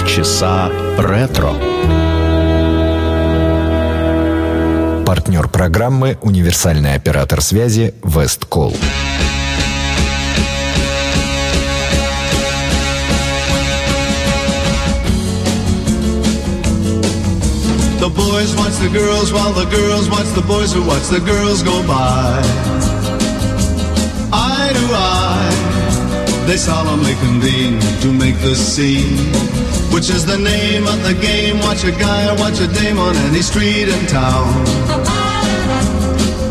полчаса ретро. Партнер программы «Универсальный оператор связи Весткол». The boys watch the girls while the girls watch the boys who watch the girls go by. Eye to eye, they solemnly convene to make the scene, which is the name of the game. Watch a guy or watch a dame on any street in town.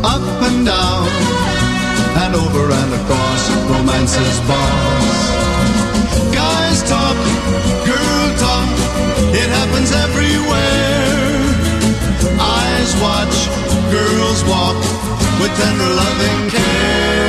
Up and down, and over and across romance's bars. Guys talk, girl talk, it happens everywhere. Eyes watch, girls walk with tender loving care.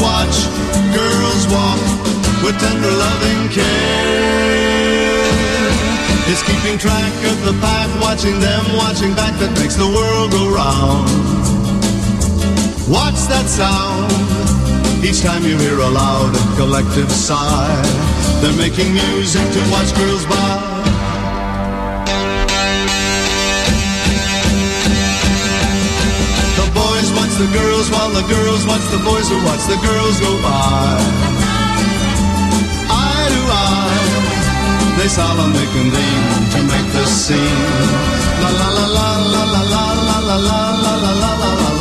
Watch, girls walk with tender loving care. It's keeping track of the pack, watching them, watching back that makes the world go round. Watch that sound? Each time you hear a loud collective sigh, they're making music to watch girls by. The girls while the girls watch the boys who watch the girls go by. Eye to eye, they solemnly convene to make the scene. La la la la la la la la la la la la la la la la la la.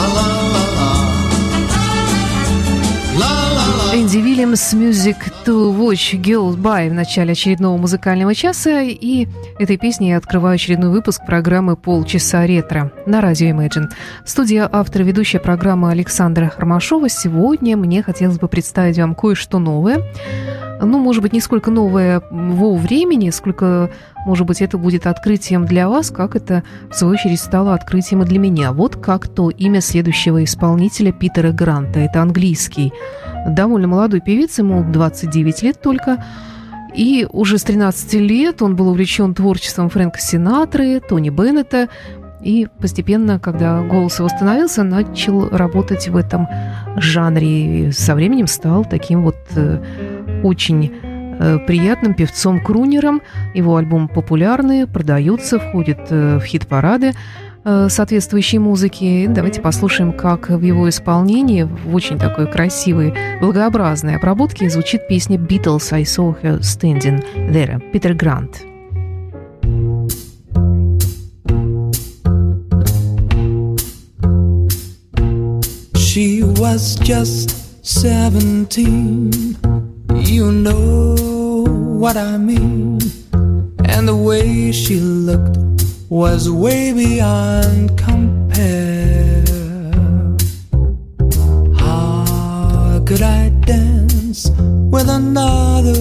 Энди Вильямс Music to Watch Girls By в начале очередного музыкального часа. И этой песней я открываю очередной выпуск программы «Полчаса ретро» на радио Imagine. Студия автор ведущая программы Александра Ромашова. Сегодня мне хотелось бы представить вам кое-что новое. Ну, может быть, не сколько новое во времени, сколько, может быть, это будет открытием для вас, как это, в свою очередь, стало открытием и для меня. Вот как то имя следующего исполнителя Питера Гранта. Это английский довольно молодой певец, ему 29 лет только. И уже с 13 лет он был увлечен творчеством Фрэнка Синатры, Тони Беннета. И постепенно, когда голос восстановился, начал работать в этом жанре. И со временем стал таким вот э, очень э, приятным певцом-крунером. Его альбомы популярны, продаются, входят э, в хит-парады э, соответствующей музыки. Давайте послушаем, как в его исполнении, в очень такой красивой, благообразной обработке звучит песня «Beatles I saw her standing there» Питер Грант. She was just 17. You know what I mean. And the way she looked was way beyond compare. How could I dance with another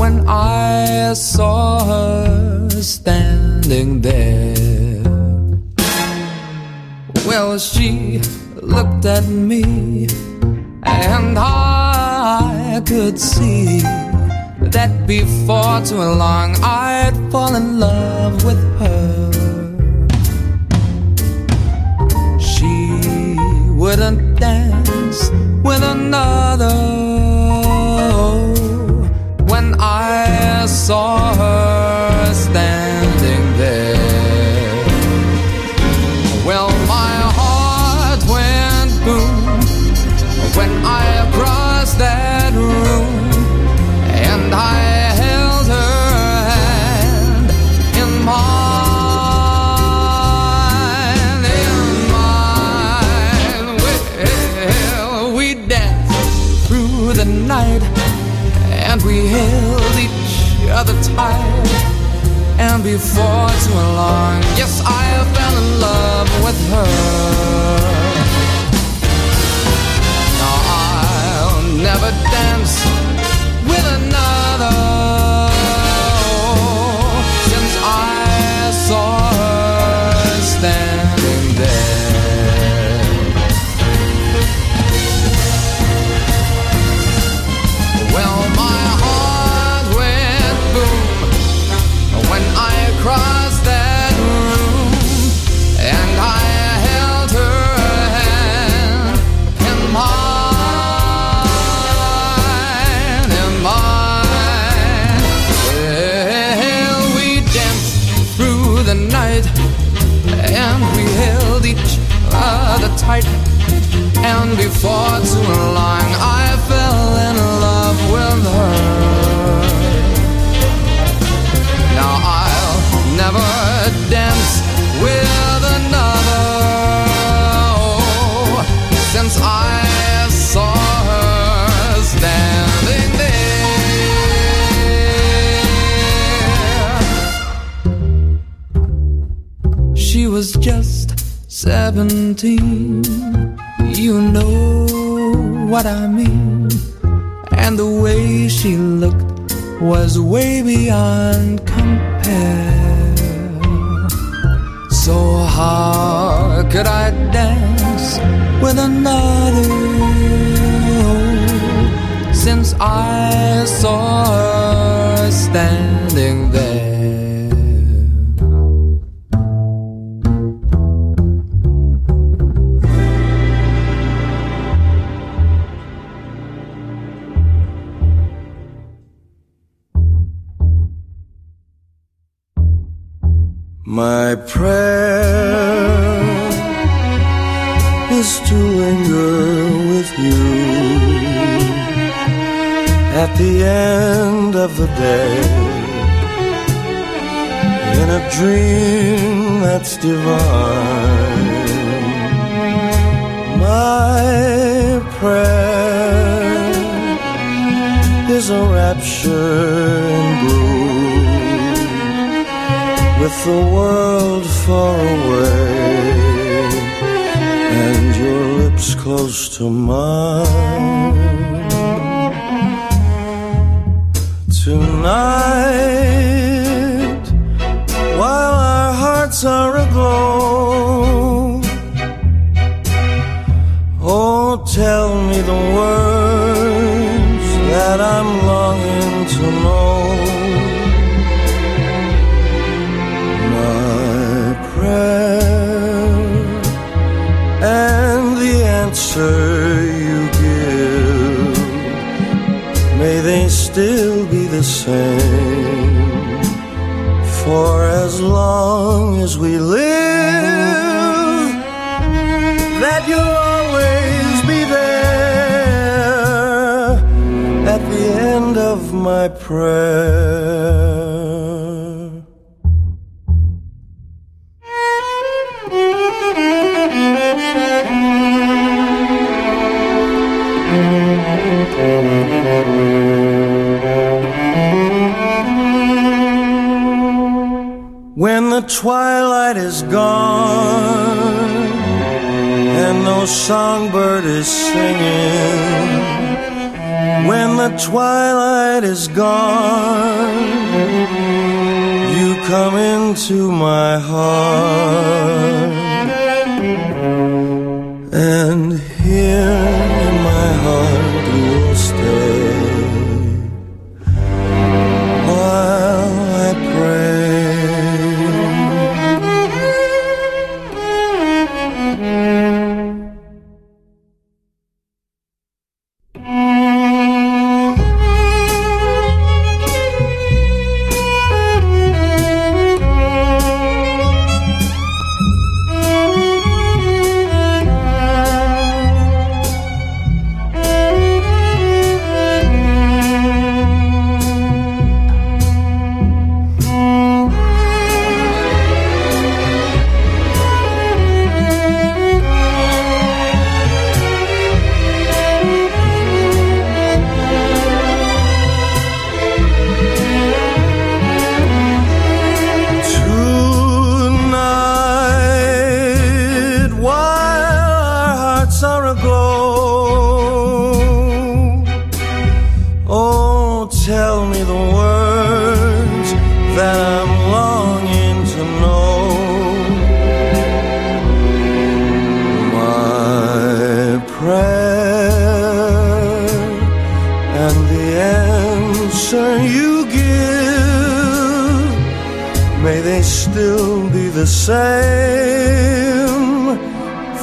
when I saw her standing there? Well, she looked at me, and I could see that before too long I'd fall in love with her. She wouldn't dance with another before too long, She was just seventeen. You know what I mean. And the way she looked was way beyond compare. So how could I dance with another since I saw her standing there? My prayer is to linger with you at the end of the day in a dream that's divine. My prayer is a rapture in bloom with the world far away and your lips close to mine. Tonight, while our hearts are aglow, may they still be the same. For as long as we live that you'll always be there at the end of my prayer no songbird is singing, when the twilight is gone, you come into my heart, and here in my heart same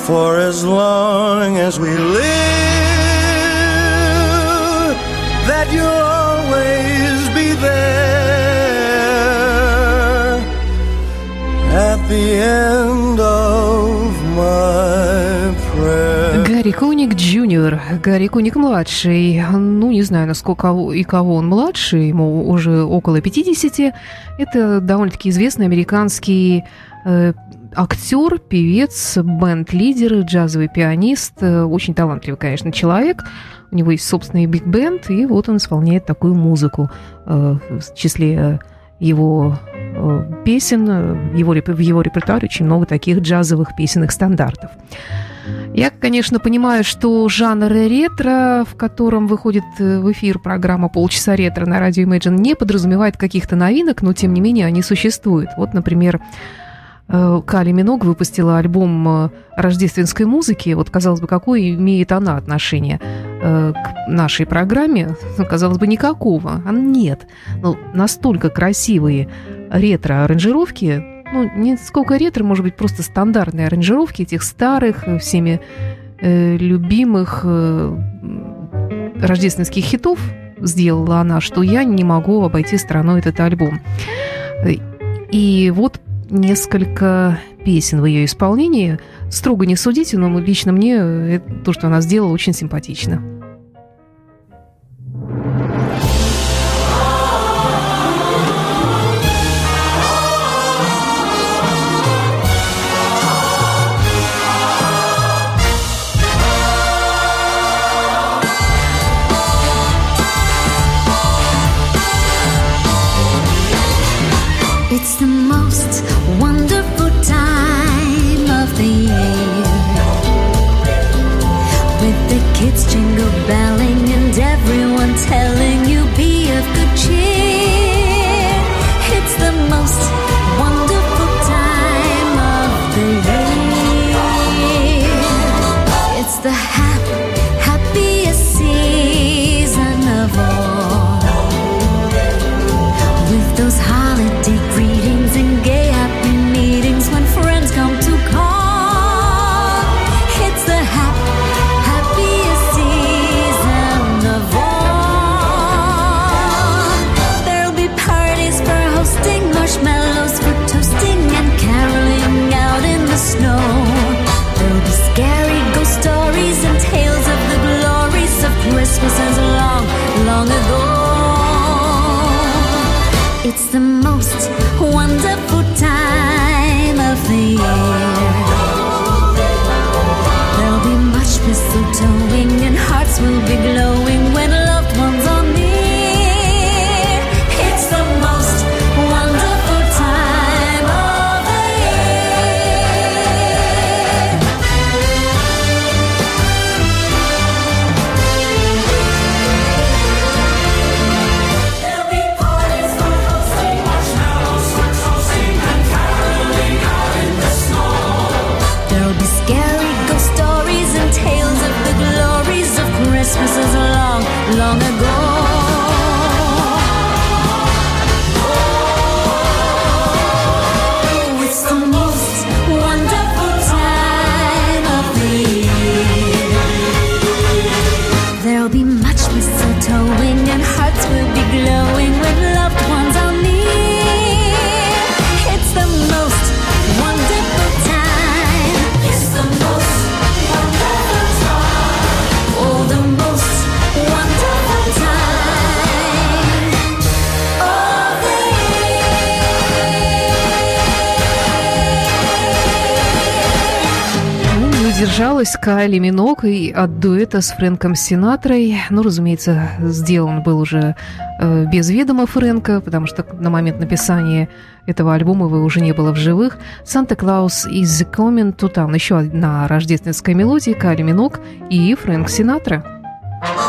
for as long as we live, that you'll always be there at the end Куник Джуниор, Гарри Куник младший. Ну, не знаю, насколько и кого он младший, ему уже около 50. Это довольно-таки известный американский э, актер, певец, бенд-лидер, джазовый пианист, э, очень талантливый, конечно, человек. У него есть собственный биг-бенд, и вот он исполняет такую музыку э, в числе его песен, э, его, в его репертуаре очень много таких джазовых песенных стандартов. Я, конечно, понимаю, что жанр ретро, в котором выходит э, в эфир программа «Полчаса ретро» на радио Imagine, не подразумевает каких-то новинок, но, тем не менее, они существуют. Вот, например, э, Кали Миног выпустила альбом э, рождественской музыки. Вот, казалось бы, какое имеет она отношение э, к нашей программе? Ну, казалось бы, никакого. А нет. Ну, настолько красивые ретро-аранжировки, ну, не сколько ретро, может быть, просто стандартные аранжировки этих старых, э, всеми э, любимых э, рождественских хитов сделала она, что я не могу обойти стороной этот альбом. Э, И вот несколько песен в ее исполнении. Строго не судите, но лично мне э, то, что она сделала, очень симпатично. The Ну, не удержалась Кайли Минок и от дуэта с Фрэнком Синатрой. Ну, разумеется, сделан был уже э, без ведома Фрэнка, потому что на момент написания этого альбома его уже не было в живых. «Санта-Клаус is coming to town». Еще одна рождественская мелодия Кайли Минок и Фрэнк Синатра. Better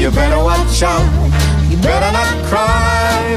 You better watch out. You better not cry,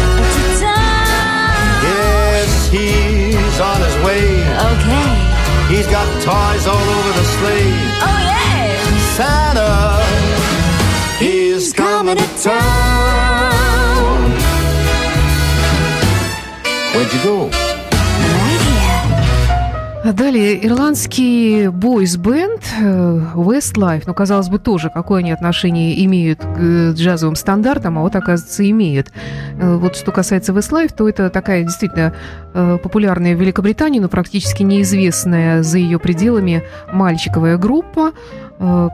He's got toys all over the sleigh. Oh yeah. Santa, he's coming to town. Where'd you go? А Далее ирландский бойс-бенд э, Westlife, ну, казалось бы, тоже какое они отношение имеют к э, джазовым стандартам, а вот, оказывается, имеют. Э, Вот что касается Westlife, то это такая действительно популярная в Великобритании, но практически неизвестная за ее пределами мальчиковая группа,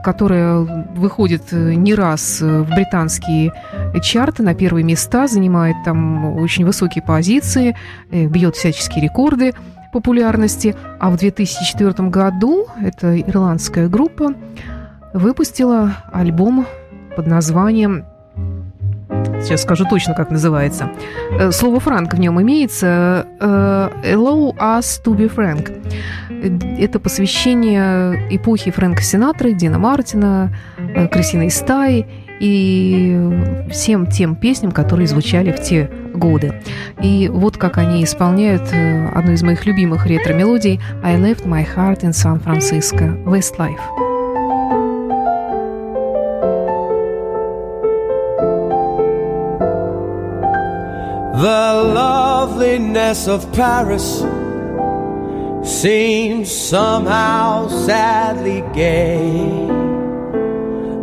которая выходит не раз в британские чарты на первые места, занимает там очень высокие позиции, бьет всяческие рекорды популярности. А в 2004 году эта ирландская группа выпустила альбом под названием Сейчас скажу точно, как называется. Э, Слово «франк» в нем имеется. э, «Allow us to be frank». Э, Это посвящение эпохи Фрэнка Синатры, Дина Мартина, э, Крисиной Стаи и всем тем песням, которые звучали в те годы. И вот как они исполняют э, одну из моих любимых ретро-мелодий «I left my heart in San Francisco» Westlife. The loveliness of Paris seems somehow sadly gay.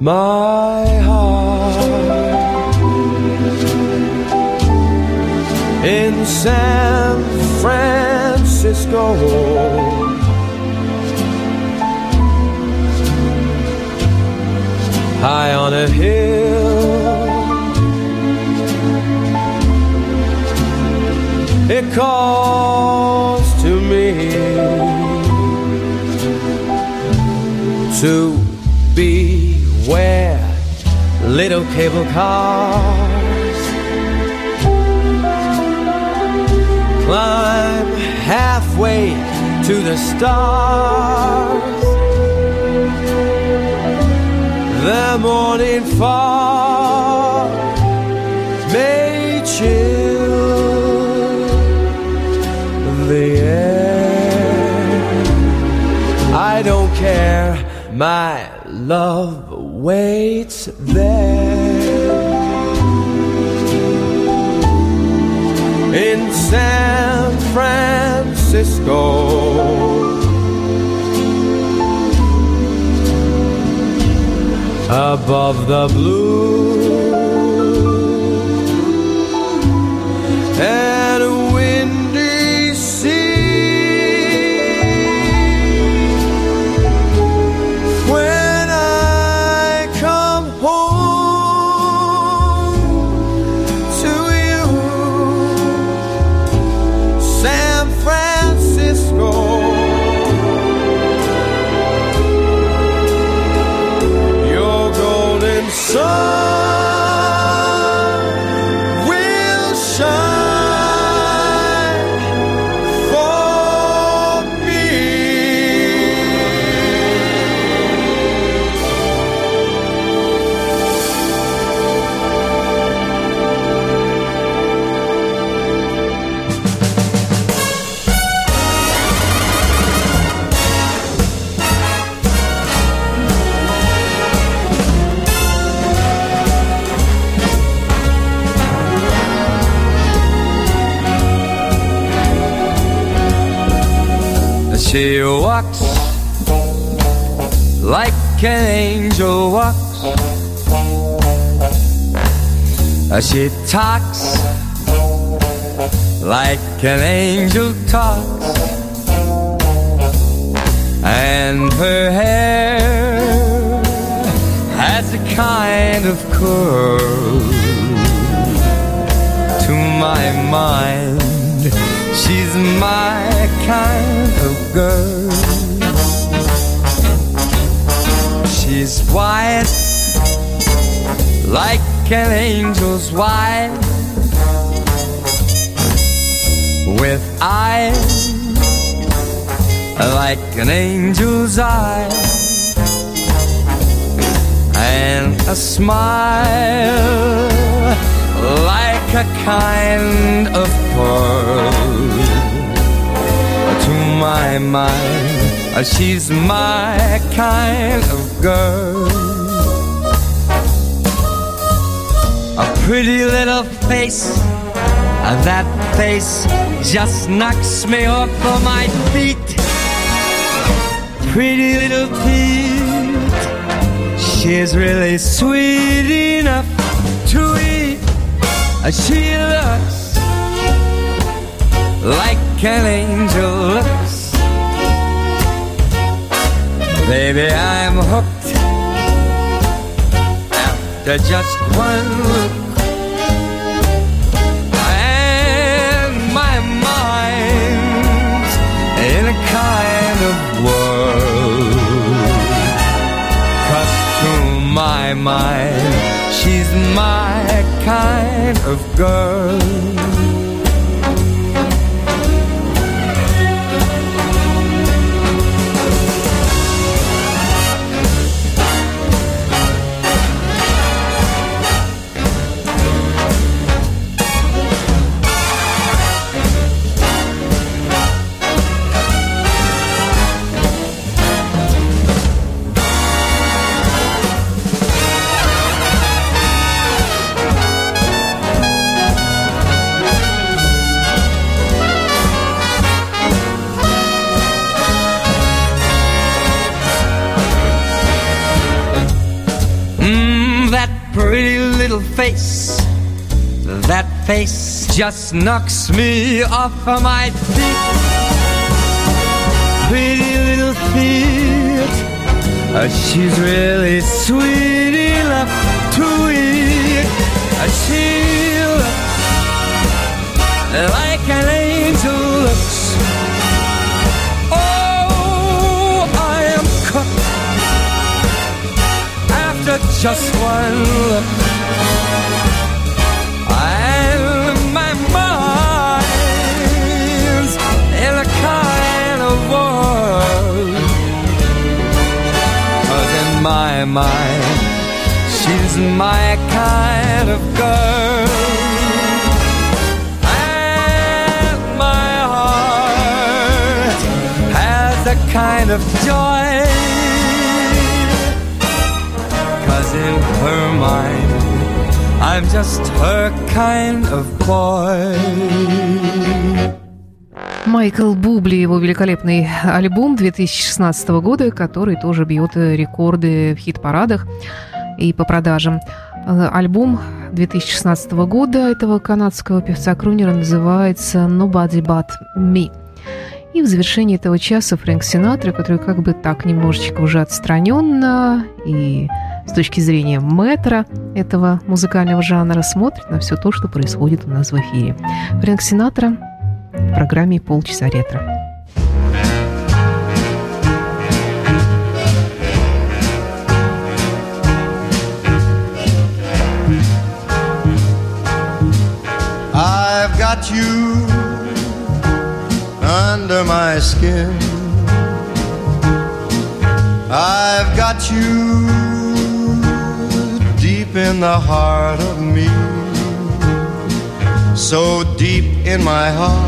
my heart in San Francisco. High on a hill cable cars climb halfway to the stars. The morning fog may chill the air. I don't care, my love waits there. In San Francisco. Above the blue She walks like an angel walks. She talks like an angel talks. And her hair has a kind of curl to my mind. She's my kind of girl. She's white like an angel's white with eyes like an angel's eye. And a smile like a kind of pearl my mind uh, she's my kind of girl a pretty little face uh, that face just knocks me off of my feet pretty little Pete. She's really sweet enough to eat. Uh, She looks like an angel looks. Baby, I'm hooked after just one look. And my mind's in a kind of world. Cause to my mind, she's my kind of girl. Face, that face just knocks me off of my feet. Pretty little feet, uh, she's really sweet enough to eat. Uh, she looks like an angel looks. Oh, I am cooked after just one look. My mind, she's my kind of girl. And my heart has a kind of joy. Cause in her mind, I'm just her kind of boy. Майкл Бубли, его великолепный альбом 2016 года, который тоже бьет рекорды в хит-парадах и по продажам. Э, Альбом 2016 года этого канадского певца-крунера называется «Nobody But Me». И в завершении этого часа Фрэнк Синатра, который как бы так немножечко уже отстраненно и с точки зрения метра этого музыкального жанра смотрит на все то, что происходит у нас в эфире. Фрэнк Синатра в программе «Полчаса ретро». I've got you under my skin. I've got you deep in the heart of me. So deep in my heart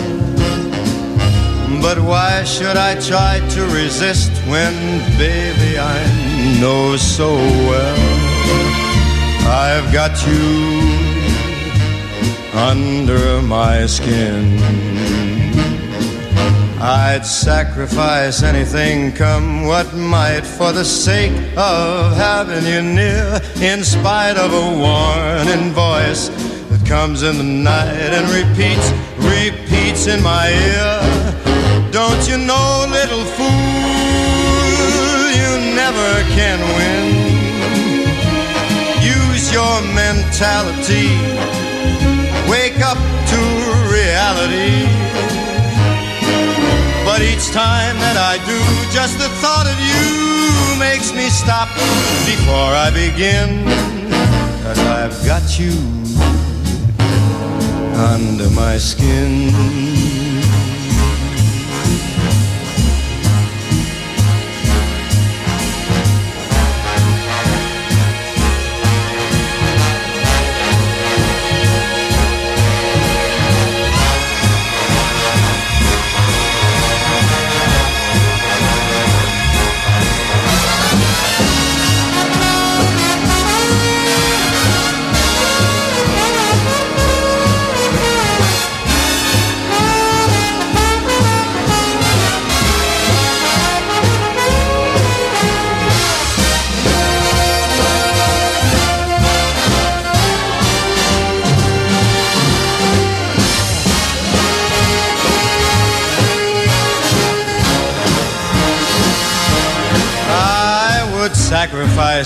But why should I try to resist when, baby, I know so well I've got you under my skin? I'd sacrifice anything, come what might, for the sake of having you near, in spite of a warning voice that comes in the night and repeats, repeats in my ear. Don't you know, little fool, you never can win. Use your mentality, wake up to reality. But each time that I do, just the thought of you makes me stop before I begin. Cause I've got you under my skin.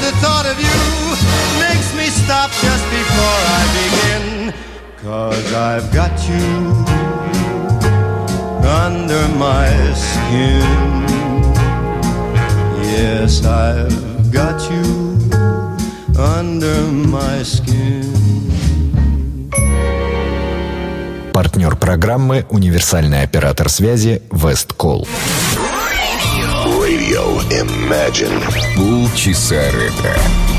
The thought of you makes me stop just before I begin. Cause I've got you under my skin. Yes, I've got you under my skin. Партнер программы «Универсальный оператор связи Весткол». Radio Imagine. Полчаса ретро.